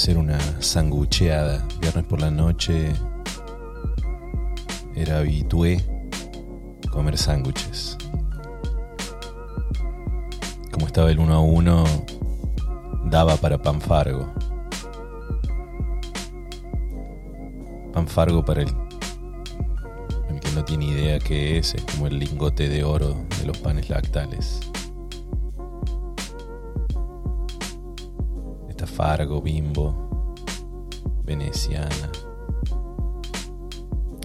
hacer una sangucheada. Viernes por la noche era habitué comer sándwiches. Como estaba el uno a uno, daba para pan fargo. Pan fargo para el, el que no tiene idea qué es, es como el lingote de oro de los panes lactales. Fargo, bimbo, veneciana.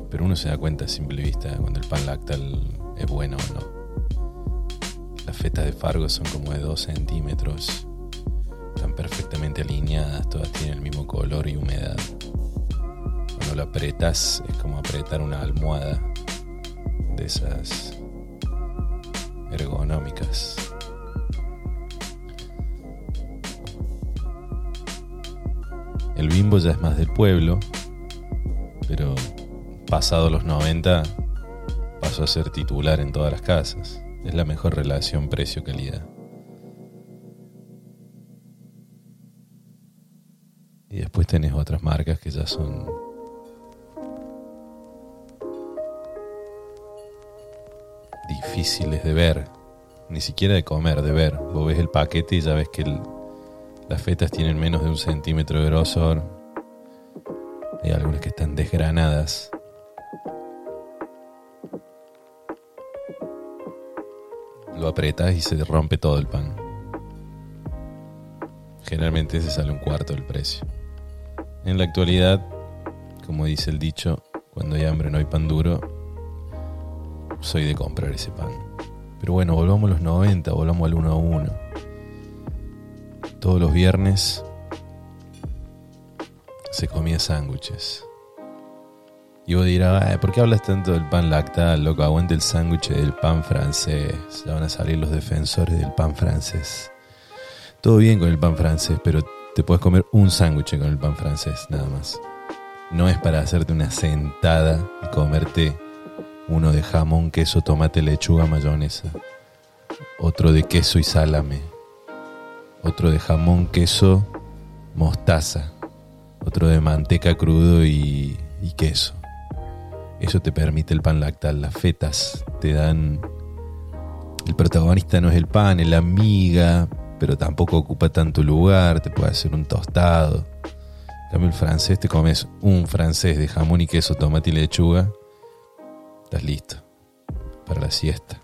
Pero uno se da cuenta a simple vista cuando el pan lactal es bueno o no. Las fetas de Fargo son como de 2 centímetros. Están perfectamente alineadas, todas tienen el mismo color y humedad. Cuando lo apretas es como apretar una almohada de esas ergonómicas. El bimbo ya es más del pueblo, pero pasado los 90 pasó a ser titular en todas las casas. Es la mejor relación precio-calidad. Y después tenés otras marcas que ya son difíciles de ver, ni siquiera de comer, de ver. Vos ves el paquete y ya ves que las fetas tienen menos de un centímetro de grosor. Hay algunas que están desgranadas. Lo apretas y se rompe todo el pan. Generalmente se sale un cuarto del precio. En la actualidad, como dice el dicho, cuando hay hambre no hay pan duro, soy de comprar ese pan. Pero bueno, volvamos a los 90, volvamos al 1 a 1. Todos los viernes se comía sándwiches. Y vos dirás, ¿por qué hablas tanto del pan lactal, loco? Aguante el sándwich del pan francés. Ya van a salir los defensores del pan francés. Todo bien con el pan francés, pero te puedes comer un sándwich con el pan francés, nada más. No es para hacerte una sentada y comerte uno de jamón, queso, tomate, lechuga, mayonesa. Otro de queso y salame. Otro de jamón, queso, mostaza. Otro de manteca crudo y, y queso. Eso te permite el pan lactal. Las fetas te dan... El protagonista no es el pan, es la miga, pero tampoco ocupa tanto lugar. Te puede hacer un tostado. En el francés te comes un francés de jamón y queso, tomate y lechuga. Estás listo para la siesta.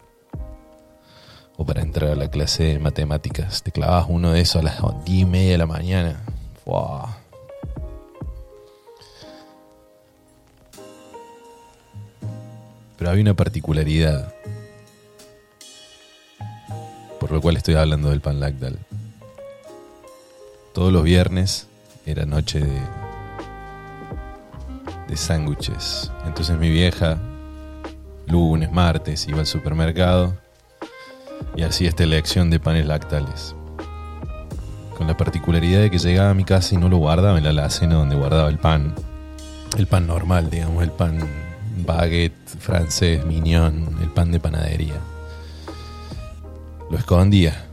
Para entrar a la clase de matemáticas. Te clavas uno de esos a las 10 y media de la mañana. Pero había una particularidad, por lo cual estoy hablando del pan lactal. Todos los viernes era noche de, de sándwiches. Entonces mi vieja, lunes, martes, iba al supermercado y hacía esta elección de panes lactales. Con la particularidad de que llegaba a mi casa y no lo guardaba en la alacena donde guardaba el pan. El pan normal, digamos, el pan baguette francés, mignon, el pan de panadería. Lo escondía.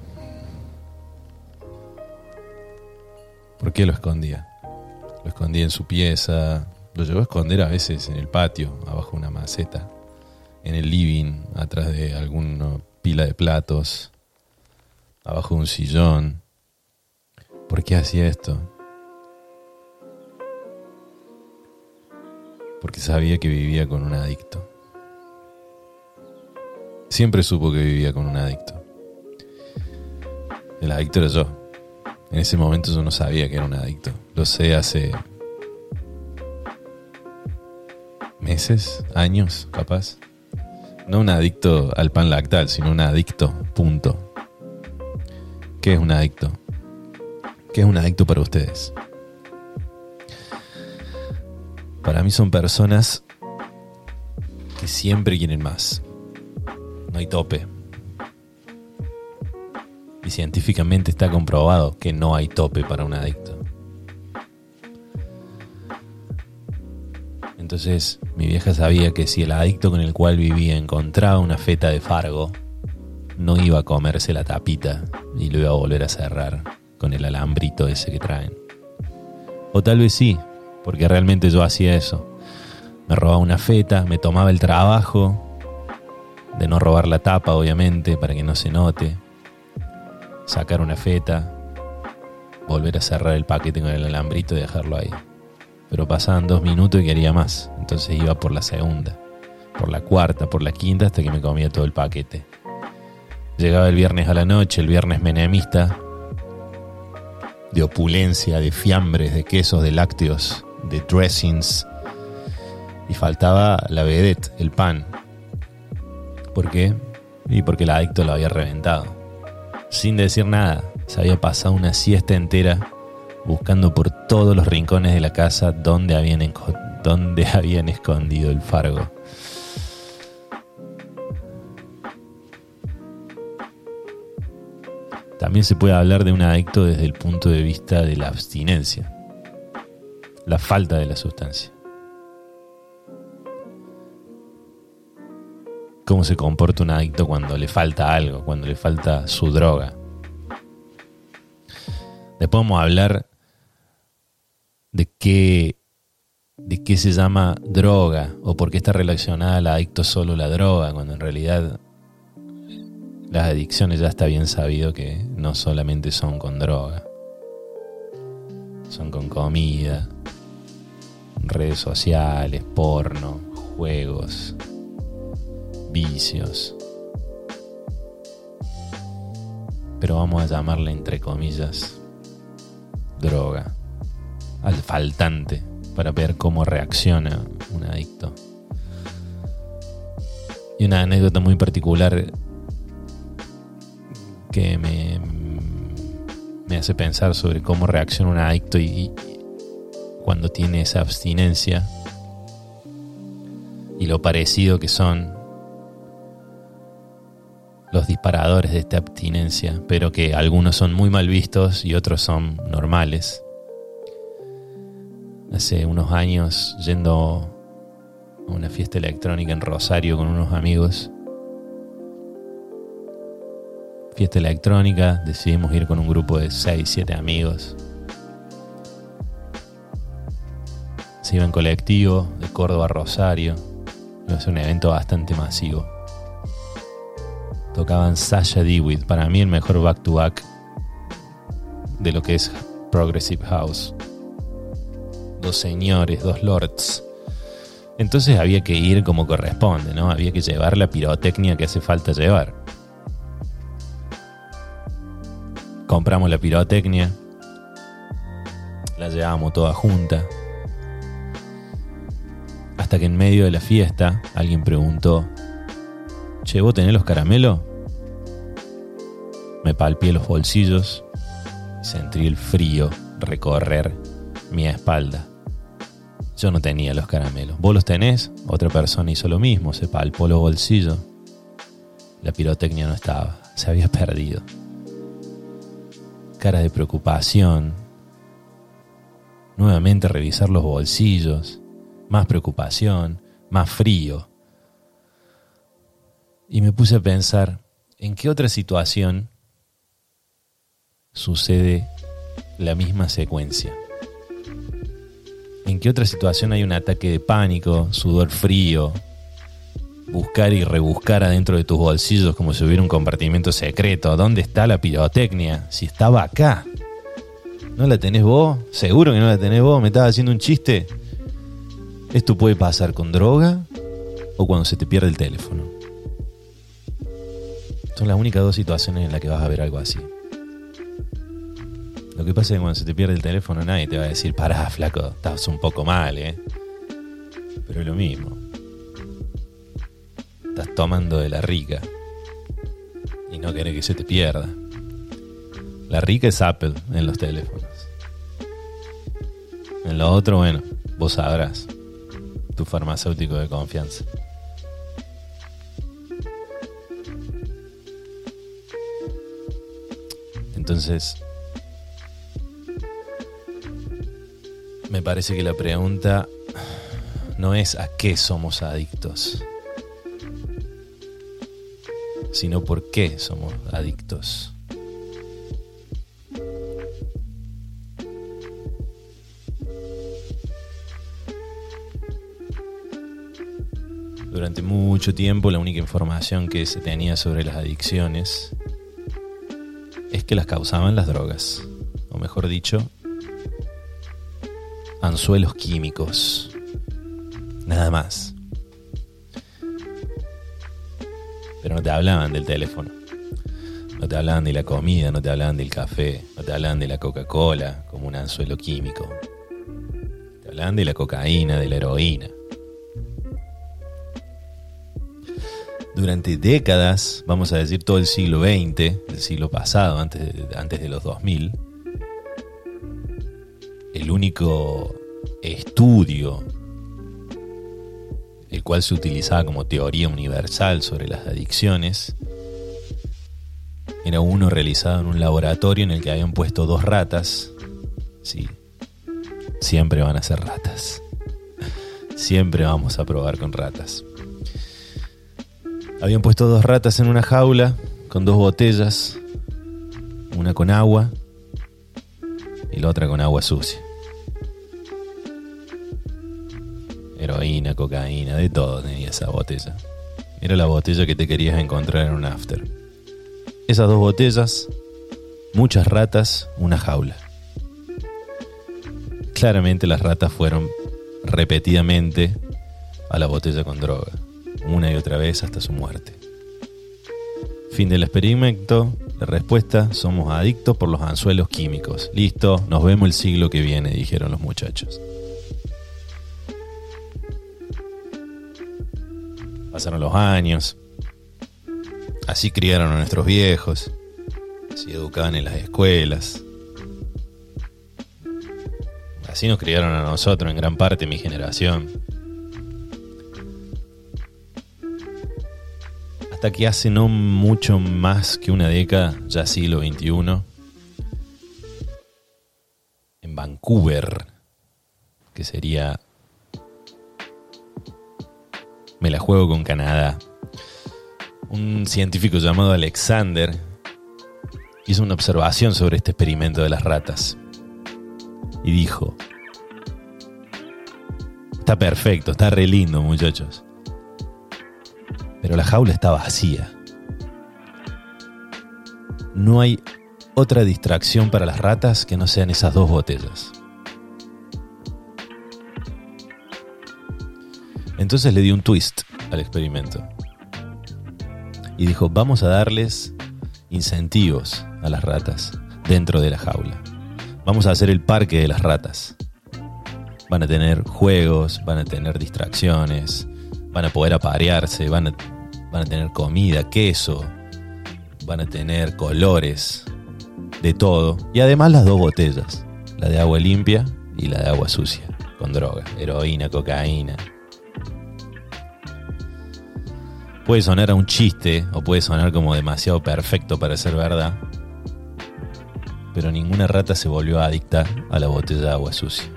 ¿Por qué lo escondía? Lo escondía en su pieza, lo llevó a esconder a veces en el patio, abajo de una maceta, en el living, atrás de alguna pila de platos, abajo de un sillón. ¿Por qué hacía esto? porque sabía que vivía con un adicto. Siempre supo que vivía con un adicto. El adicto era yo. En ese momento yo no sabía que era un adicto. Lo sé hace meses, años, capaz. No un adicto al pan lactal, sino un adicto, punto. ¿Qué es un adicto? ¿Qué es un adicto para ustedes? Para mí son personas que siempre quieren más. No hay tope. Y científicamente está comprobado que no hay tope para un adicto. Entonces mi vieja sabía que si el adicto con el cual vivía encontraba una feta de fargo, no iba a comerse la tapita y lo iba a volver a cerrar con el alambrito ese que traen. O tal vez sí, porque realmente yo hacía eso. Me robaba una feta, me tomaba el trabajo de no robar la tapa, obviamente, para que no se note. Sacar una feta, volver a cerrar el paquete con el alambrito y dejarlo ahí. Pero pasaban dos minutos y quería más, entonces iba por la segunda, por la cuarta, por la quinta, hasta que me comía todo el paquete. Llegaba el viernes a la noche, el viernes menemista, de opulencia, de fiambres, de quesos, de lácteos, de dressings. Y faltaba la vedette, el pan. ¿Por qué? Y porque el adicto lo había reventado. Sin decir nada, se había pasado una siesta entera buscando por todos los rincones de la casa donde habían, donde habían escondido el fargo. También se puede hablar de un adicto desde el punto de vista de la abstinencia, la falta de la sustancia. Cómo se comporta un adicto cuando le falta algo, cuando le falta su droga. Después vamos a hablar de qué, de qué se llama droga o por qué está relacionada al adicto solo la droga, cuando en realidad las adicciones ya está bien sabido que no solamente son con droga, son con comida, redes sociales, porno, juegos, vicios. Pero vamos a llamarle entre comillas droga al faltante para ver cómo reacciona un adicto. Y una anécdota muy particular que me, me hace pensar sobre cómo reacciona un adicto y, cuando tiene esa abstinencia y lo parecido que son los disparadores de esta abstinencia, pero que algunos son muy mal vistos y otros son normales. Hace unos años, yendo a una fiesta electrónica en Rosario con unos amigos, fiesta electrónica, decidimos ir con un grupo de 6, 7 amigos. Se iba en colectivo de Córdoba a Rosario. Iba a ser un evento bastante masivo. Tocaban Sasha Dewitt, para mí el mejor back to back de lo que es Progressive House. Dos señores, dos lords. Entonces había que ir como corresponde, ¿no? Había que llevar la pirotecnia que hace falta llevar. compramos la pirotecnia, la llevábamos toda junta. Hasta que en medio de la fiesta alguien preguntó, Che, ¿vos tenés los caramelos? Me palpié los bolsillos y sentí el frío recorrer mi espalda. Yo no tenía los caramelos. ¿Vos los tenés? Otra persona hizo lo mismo, se palpó los bolsillos. La pirotecnia no estaba, se había perdido cara de preocupación. Nuevamente revisar los bolsillos, más preocupación, más frío. Y me puse a pensar, ¿en qué otra situación sucede la misma secuencia? ¿En qué otra situación hay un ataque de pánico, sudor frío, buscar y rebuscar adentro de tus bolsillos como si hubiera un compartimiento secreto. ¿Dónde está la pirotecnia? Si estaba acá. ¿No la tenés vos? ¿Seguro que no la tenés vos? ¿Me estás haciendo un chiste? Esto puede pasar con droga o cuando se te pierde el teléfono. Son las únicas dos situaciones en las que vas a ver algo así. Lo que pasa es que cuando se te pierde el teléfono nadie te va a decir, pará, flaco, estás un poco mal, ¿eh? Pero es lo mismo estás tomando de la rica y no querés que se te pierda. La rica es Apple en los teléfonos. En lo otro, bueno, vos sabrás. Tu farmacéutico de confianza. Entonces, me parece que la pregunta no es a qué somos adictos, sino por qué somos adictos. Durante mucho tiempo la única información que se tenía sobre las adicciones es que las causaban las drogas, o mejor dicho, anzuelos químicos. Nada más. Pero no te hablaban del teléfono. No te hablaban de la comida, no te hablaban del café, no te hablaban de la Coca-Cola como un anzuelo químico. Te hablaban de la cocaína, de la heroína. durante décadas, vamos a decir todo el siglo XX, el siglo pasado, antes de, antes de los 2000, el único estudio el cual se utilizaba como teoría universal sobre las adicciones, era uno realizado en un laboratorio en el que habían puesto dos ratas. Sí, siempre van a ser ratas. Siempre vamos a probar con ratas. Habían puesto dos ratas en una jaula con dos botellas, una con agua y la otra con agua sucia. Heroína, cocaína, de todo tenía esa botella. Era la botella que te querías encontrar en un after. Esas dos botellas, muchas ratas, una jaula. Claramente las ratas fueron repetidamente a la botella con droga una y otra vez hasta su muerte. Fin del experimento. La respuesta, somos adictos por los anzuelos químicos. Listo, nos vemos el siglo que viene, dijeron los muchachos. Pasaron los años. Así criaron a nuestros viejos. Así educaban en las escuelas. Así nos criaron a nosotros en gran parte mi generación. hasta que hace no mucho más que una década, ya siglo XXI, en Vancouver, que sería... Me la juego con Canadá. Un científico llamado Alexander hizo una observación sobre este experimento de las ratas y dijo, está perfecto, está re lindo muchachos pero la jaula está vacía. No hay otra distracción para las ratas que no sean esas dos botellas. Entonces le dio un twist al experimento. Y dijo, vamos a darles incentivos a las ratas dentro de la jaula. Vamos a hacer el parque de las ratas. Van a tener juegos, van a tener distracciones, van a poder aparearse, van a van a tener comida, queso, van a tener colores, de todo. Y además las dos botellas, la de agua limpia y la de agua sucia, con droga, heroína, cocaína. Puede sonar a un chiste o puede sonar como demasiado perfecto para ser verdad, pero ninguna rata se volvió adicta a la botella de agua sucia.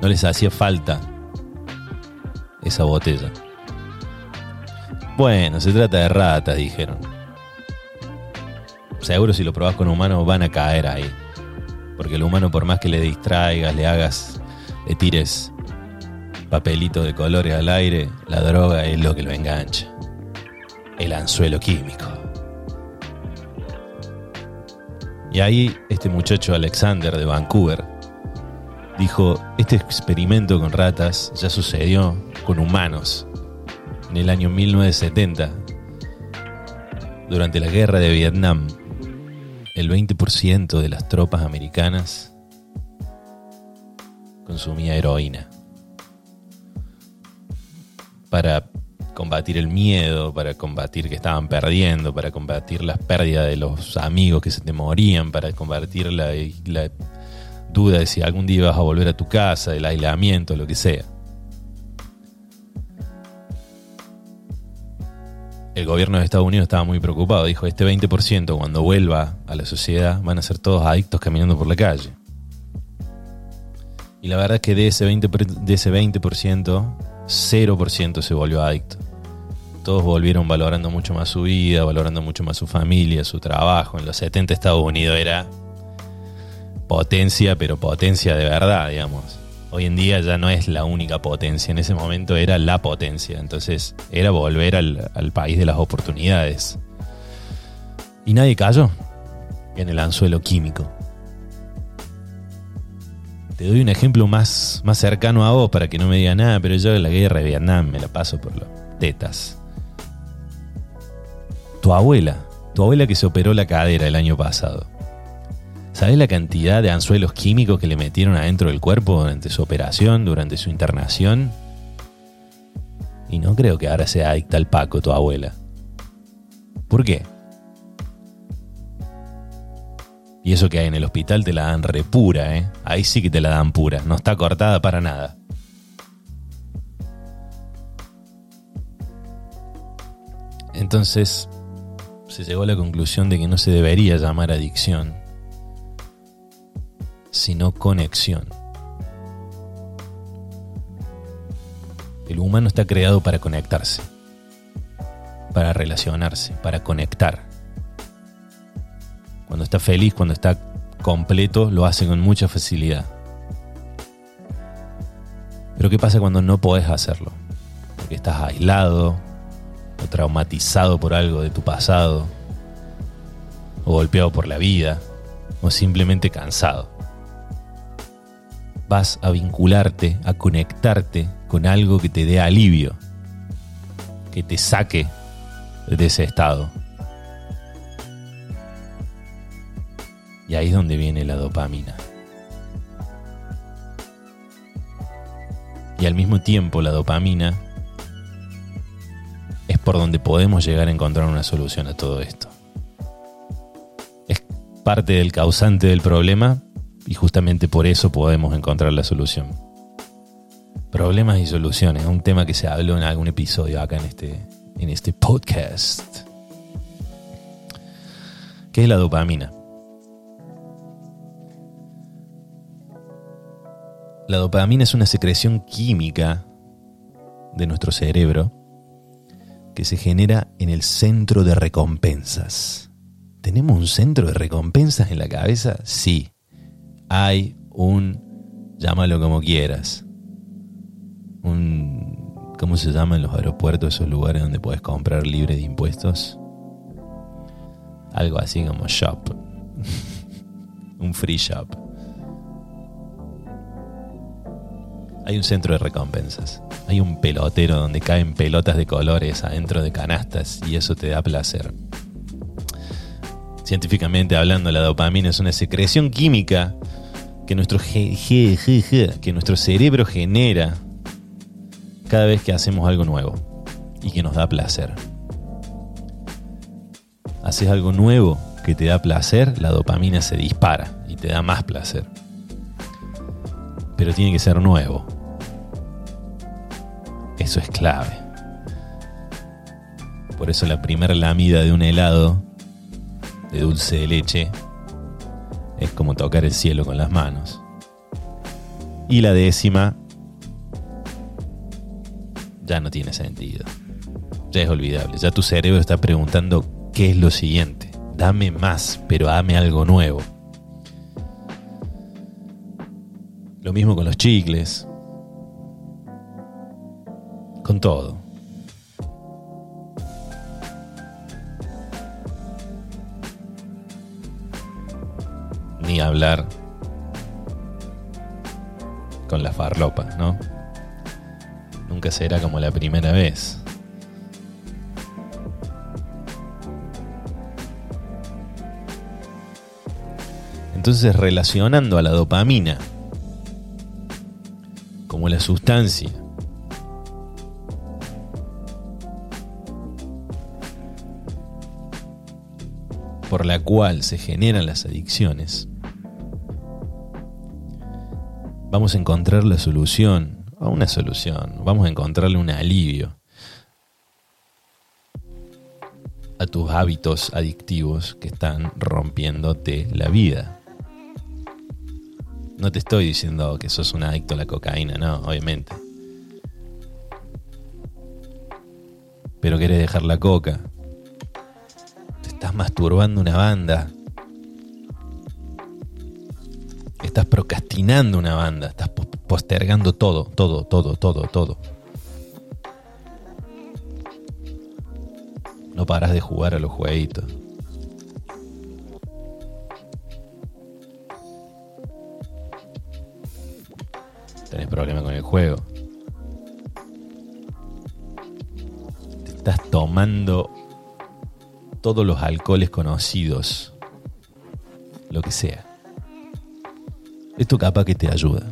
No les hacía falta esa botella. Bueno, se trata de ratas, dijeron. Seguro si lo probás con humanos van a caer ahí. Porque el humano por más que le distraigas, le hagas, le tires papelito de colores al aire, la droga es lo que lo engancha. El anzuelo químico. Y ahí este muchacho Alexander de Vancouver dijo, este experimento con ratas ya sucedió con humanos en el año 1970, durante la guerra de Vietnam, el 20% de las tropas americanas consumía heroína para combatir el miedo, para combatir que estaban perdiendo, para combatir las pérdidas de los amigos que se te morían, para combatir la, la duda de si algún día vas a volver a tu casa, el aislamiento, lo que sea. el gobierno de Estados Unidos estaba muy preocupado. Dijo, este 20% cuando vuelva a la sociedad van a ser todos adictos caminando por la calle. Y la verdad es que de ese 20%, de ese 20% 0% se volvió adicto. Todos volvieron valorando mucho más su vida, valorando mucho más su familia, su trabajo. En los 70 Estados Unidos era potencia, pero potencia de verdad, digamos. Hoy en día ya no es la única potencia, en ese momento era la potencia, entonces era volver al, al país de las oportunidades. Y nadie cayó en el anzuelo químico. Te doy un ejemplo más, más cercano a vos para que no me diga nada, pero yo en la guerra de Vietnam me la paso por las tetas. Tu abuela, tu abuela que se operó la cadera el año pasado. ¿Sabes la cantidad de anzuelos químicos que le metieron adentro del cuerpo durante su operación, durante su internación? Y no creo que ahora sea adicta al Paco, tu abuela. ¿Por qué? Y eso que hay en el hospital te la dan repura, ¿eh? Ahí sí que te la dan pura, no está cortada para nada. Entonces, se llegó a la conclusión de que no se debería llamar adicción, sino conexión. El humano está creado para conectarse, para relacionarse, para conectar. Cuando está feliz, cuando está completo, lo hace con mucha facilidad. Pero ¿qué pasa cuando no podés hacerlo? Porque estás aislado o traumatizado por algo de tu pasado, o golpeado por la vida, o simplemente cansado vas a vincularte, a conectarte con algo que te dé alivio, que te saque de ese estado. Y ahí es donde viene la dopamina. Y al mismo tiempo la dopamina es por donde podemos llegar a encontrar una solución a todo esto. Es parte del causante del problema, y justamente por eso podemos encontrar la solución. Problemas y soluciones, un tema que se habló en algún episodio acá en este, en este podcast. ¿Qué es la dopamina? La dopamina es una secreción química de nuestro cerebro que se genera en el centro de recompensas. ¿Tenemos un centro de recompensas en la cabeza? Sí hay un, llámalo como quieras, un, ¿cómo se llama en los aeropuertos esos lugares donde puedes comprar libre de impuestos? Algo así como shop, un free shop. Hay un centro de recompensas. Hay un pelotero donde caen pelotas de colores adentro de canastas y eso te da placer. Científicamente hablando, la dopamina es una secreción química que nuestro, que nuestro cerebro genera cada vez que hacemos algo nuevo y que nos da placer. Haces algo nuevo que te da placer, la dopamina se dispara y te da más placer. Pero tiene que ser nuevo. Eso es clave. Por eso la primera lamida de un helado de dulce de leche es como tocar el cielo con las manos. Y la décima ya no tiene sentido. Ya es olvidable. Ya tu cerebro está preguntando qué es lo siguiente. Dame más, pero dame algo nuevo. Lo mismo con los chicles. Con todo. ni hablar con la farlopa, ¿no? Nunca será como la primera vez. Entonces relacionando a la dopamina como la sustancia por la cual se generan las adicciones, vamos a encontrar la solución, o una solución, vamos a encontrarle un alivio. a tus hábitos adictivos que están rompiéndote la vida. No te estoy diciendo que sos un adicto a la cocaína, no, obviamente. Pero querés dejar la coca. Masturbando una banda. Estás procrastinando una banda. Estás postergando todo, todo, todo, todo, todo. No paras de jugar a los jueguitos. Tenés problema con el juego. Te estás tomando todos los alcoholes conocidos. Lo que sea. Esto capaz que te ayuda.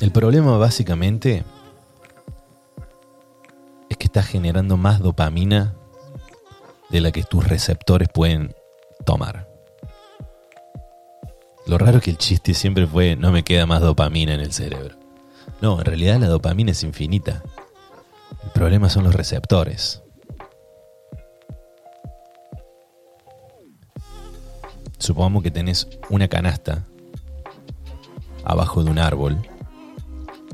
El problema básicamente es que estás generando más dopamina de la que tus receptores pueden tomar. Lo raro que el chiste siempre fue no me queda más dopamina en el cerebro. No, en realidad la dopamina es infinita. El problema son los receptores. Supongamos que tenés una canasta abajo de un árbol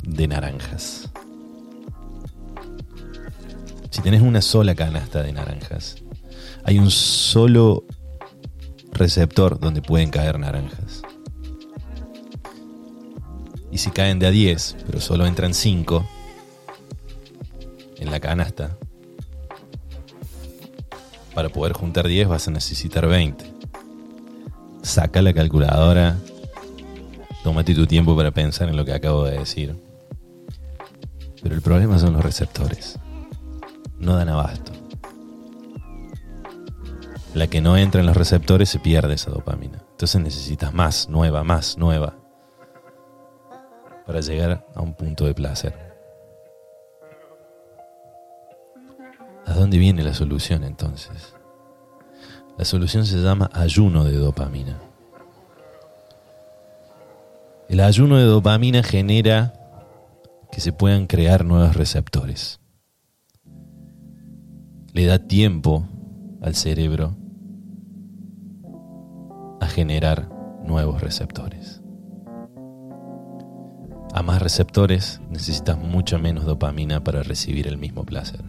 de naranjas. Si tenés una sola canasta de naranjas, hay un solo receptor donde pueden caer naranjas. Y si caen de a 10, pero solo entran 5 en la canasta, para poder juntar 10 vas a necesitar 20. Saca la calculadora, tómate tu tiempo para pensar en lo que acabo de decir. Pero el problema son los receptores. No dan abasto. La que no entra en los receptores se pierde esa dopamina. Entonces necesitas más, nueva, más, nueva. Para llegar a un punto de placer. ¿A dónde viene la solución entonces? La solución se llama ayuno de dopamina. El ayuno de dopamina genera que se puedan crear nuevos receptores. Le da tiempo al cerebro a generar nuevos receptores. A más receptores necesitas mucha menos dopamina para recibir el mismo placer.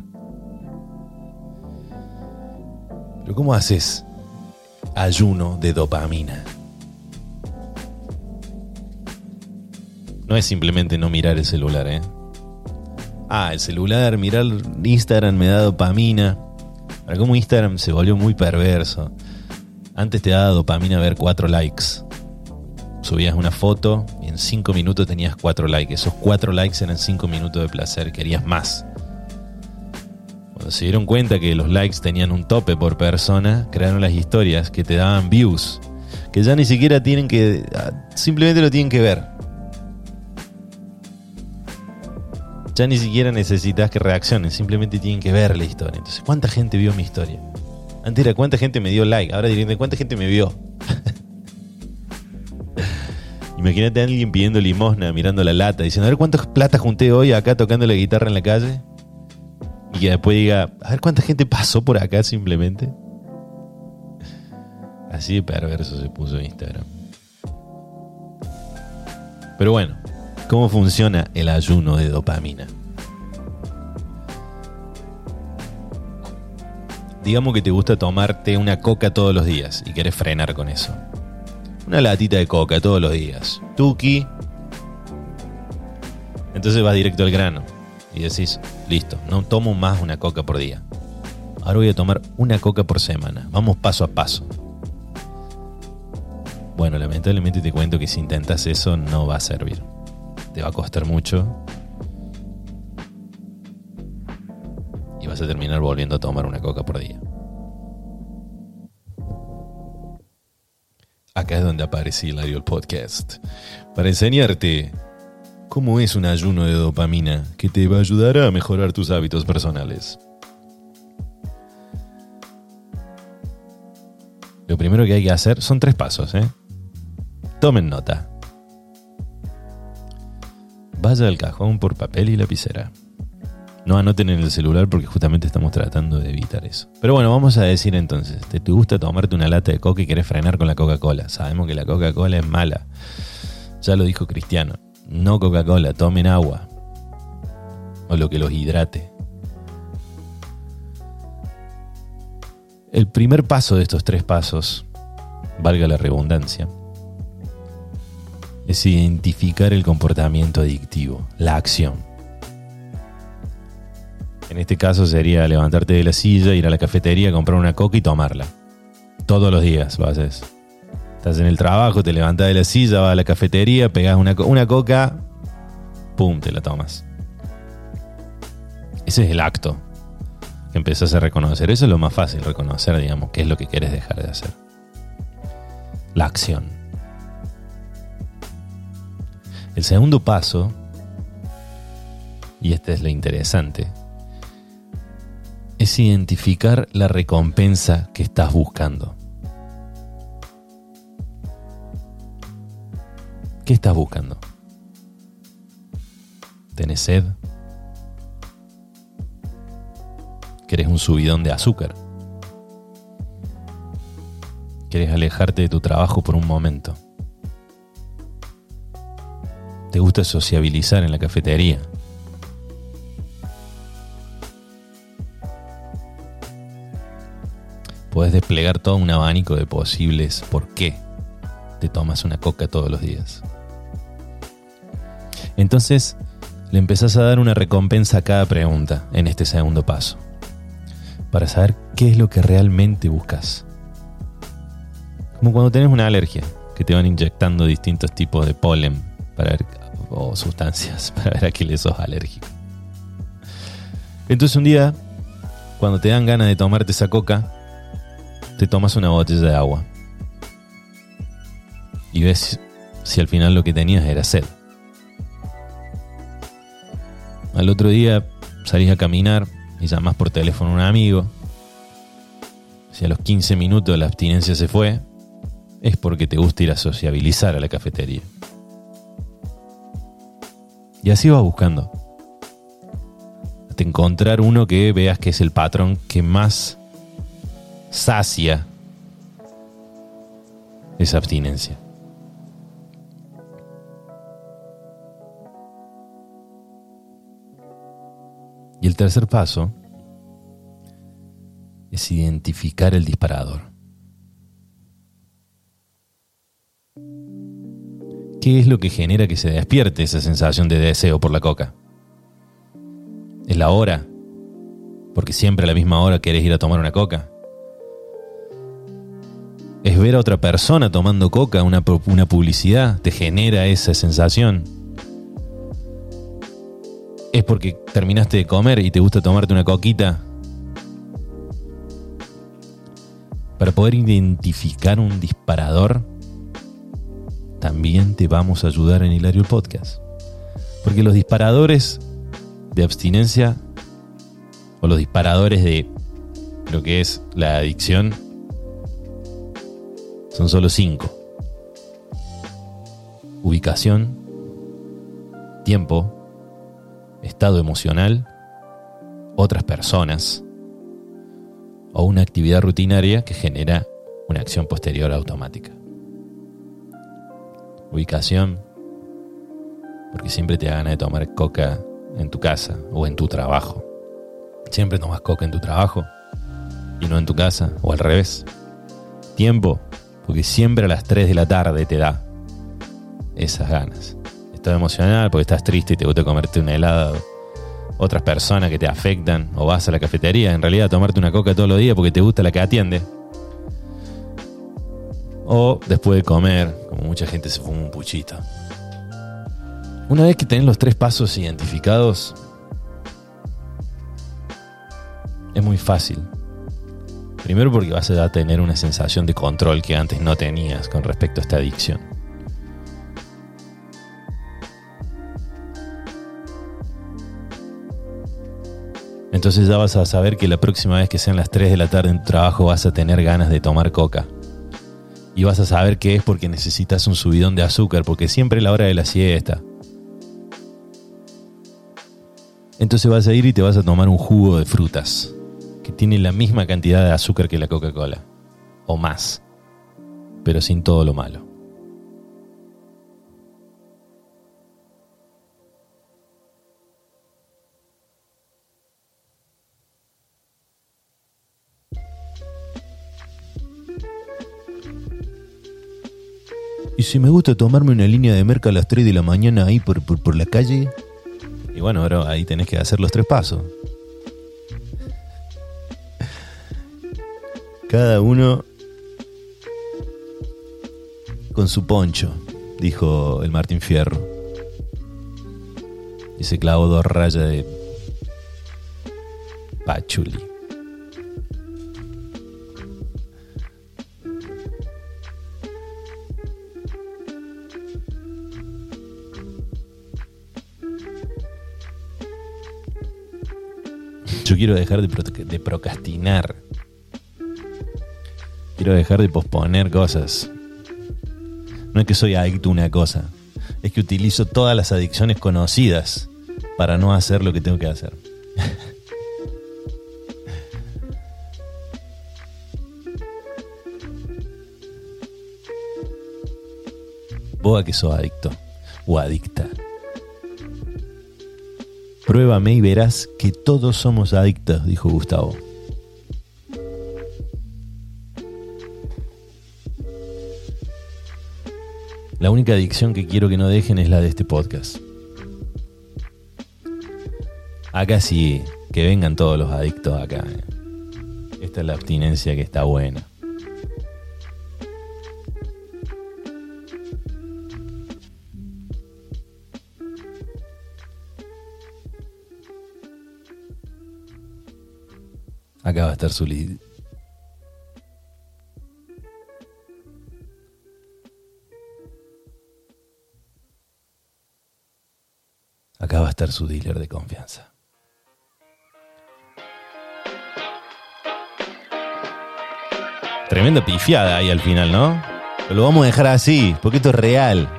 Pero ¿cómo haces ayuno de dopamina? No es simplemente no mirar el celular, ¿eh? Ah, el celular, mirar Instagram me da dopamina. Para como Instagram se volvió muy perverso. Antes te daba dopamina ver cuatro likes. Subías una foto en cinco minutos tenías cuatro likes. Esos cuatro likes eran cinco minutos de placer. Querías más. Cuando se dieron cuenta que los likes tenían un tope por persona, crearon las historias que te daban views. Que ya ni siquiera tienen que. Ah, simplemente lo tienen que ver. ya ni siquiera necesitas que reaccionen, simplemente tienen que ver la historia. Entonces, ¿cuánta gente vio mi historia? Antes era cuánta gente me dio like, ahora dirían cuánta gente me vio. Imagínate a alguien pidiendo limosna, mirando la lata, diciendo, a ver cuántas plata junté hoy acá tocando la guitarra en la calle. Y que después diga, a ver cuánta gente pasó por acá simplemente. Así de perverso se puso Instagram. Pero bueno, ¿Cómo funciona el ayuno de dopamina? Digamos que te gusta tomarte una coca todos los días y querés frenar con eso. Una latita de coca todos los días. Tuki. Entonces vas directo al grano y decís, listo, no tomo más una coca por día. Ahora voy a tomar una coca por semana. Vamos paso a paso. Bueno, lamentablemente te cuento que si intentas eso no va a servir te va a costar mucho y vas a terminar volviendo a tomar una coca por día. Acá es donde aparece Hilario el podcast, para enseñarte cómo es un ayuno de dopamina que te va a ayudar a mejorar tus hábitos personales. Lo primero que hay que hacer son tres pasos, ¿eh? Tomen nota. Vaya al cajón por papel y lapicera. No anoten en el celular porque justamente estamos tratando de evitar eso. Pero bueno, vamos a decir entonces, ¿te, gusta tomarte una lata de coca y querés frenar con la Coca-Cola? Sabemos que la Coca-Cola es mala. Ya lo dijo Cristiano. No Coca-Cola, tomen agua. O lo que los hidrate. El primer paso de estos tres pasos, valga la redundancia, es identificar el comportamiento adictivo, la acción. En este caso sería levantarte de la silla, ir a la cafetería, comprar una coca y tomarla. Todos los días lo haces. Estás en el trabajo, te levantas de la silla, vas a la cafetería, pegas una, una coca, ¡pum! te la tomas. Ese es el acto que empezás a reconocer. Eso es lo más fácil, reconocer, digamos, qué es lo que quieres dejar de hacer. La acción. El segundo paso, y este es lo interesante, es identificar la recompensa que estás buscando. ¿Qué estás buscando? ¿Tenés sed? ¿Querés un subidón de azúcar? ¿Querés alejarte de tu trabajo por un momento? ¿Te gusta sociabilizar en la cafetería? Puedes desplegar todo un abanico de posibles por qué te tomas una coca todos los días. Entonces, le empezás a dar una recompensa a cada pregunta en este segundo paso, para saber qué es lo que realmente buscas. Como cuando tenés una alergia, que te van inyectando distintos tipos de polen para o sustancias para ver a qué le sos alérgico. Entonces un día, cuando te dan ganas de tomarte esa coca, te tomas una botella de agua y ves si al final lo que tenías era sed. Al otro día salís a caminar y llamas por teléfono a un amigo. Si a los 15 minutos la abstinencia se fue, es porque te gusta ir a sociabilizar a la cafetería. Y así vas buscando. Hasta encontrar uno que veas que es el patrón que más sacia esa abstinencia. Y el tercer paso es identificar el disparador. ¿Qué es lo que genera que se despierte esa sensación de deseo por la coca? ¿Es la hora? Porque siempre a la misma hora querés ir a tomar una coca. ¿Es ver a otra persona tomando coca, una, una publicidad? ¿Te genera esa sensación? ¿Es porque terminaste de comer y te gusta tomarte una coquita? Para poder identificar un disparador, también te vamos a ayudar en Hilario Podcast. Porque los disparadores de abstinencia o los disparadores de lo que es la adicción son solo cinco. Ubicación, tiempo, estado emocional, otras personas o una actividad rutinaria que genera una acción posterior automática. Ubicación, porque siempre te da ganas de tomar coca en tu casa o en tu trabajo. Siempre tomas coca en tu trabajo y no en tu casa o al revés. Tiempo, porque siempre a las 3 de la tarde te da esas ganas estado emocional, porque estás triste y te gusta comerte un helado, otras personas que te afectan, o vas a la cafetería, en realidad a tomarte una coca todos los días porque te gusta la que atiende. O después de comer, como mucha gente se fuma un puchito. Una vez que tenés los tres pasos identificados, es muy fácil. Primero porque vas a tener una sensación de control que antes no tenías con respecto a esta adicción. Entonces ya vas a saber que la próxima vez que sean las 3 de la tarde en tu trabajo vas a tener ganas de tomar coca Y vas a saber que es porque necesitas un subidón de azúcar, porque siempre es la hora de la siesta. Entonces vas a ir y te vas a tomar un jugo de frutas, que tiene la misma cantidad de azúcar que la Coca-Cola, o más, pero sin todo lo malo. Y si me gusta tomarme una línea de merca a las 3 de la mañana ahí por, por, la calle. Y bueno, bro, ahí tenés que hacer los tres pasos. Cada uno con su poncho, dijo el Martín Fierro. Y se clavó dos rayas de pachuli. Yo quiero dejar de, procrastinar. Quiero dejar de posponer cosas. No es que soy adicto a una cosa. Es que utilizo todas las adicciones conocidas para no hacer lo que tengo que hacer. Vos a que sos adicto o adicta. Pruébame y verás que todos somos adictos, dijo Gustavo. La única adicción que quiero que no dejen es la de este podcast. Acá sí, que vengan todos los adictos acá. Eh. Esta es la abstinencia que está buena. Acá va a estar su lead. Su dealer de confianza. Tremenda pifiada ahí al final, ¿no? Pero lo vamos a dejar así, porque esto es real.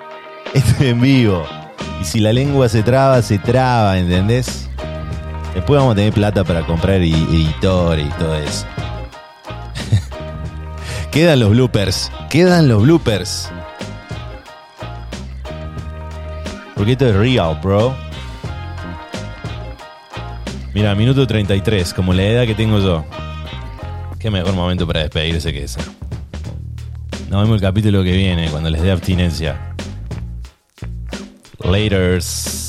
Esto es en vivo. Y si la lengua se traba, se traba, ¿entendés? Después vamos a tener plata para comprar editores y todo eso. quedan los bloopers. Quedan los bloopers. Porque esto es real, bro. Mira, minuto 33, como la edad que tengo yo. Qué mejor momento para despedirse que ese. Nos vemos el capítulo que viene, cuando les dé abstinencia. Laters.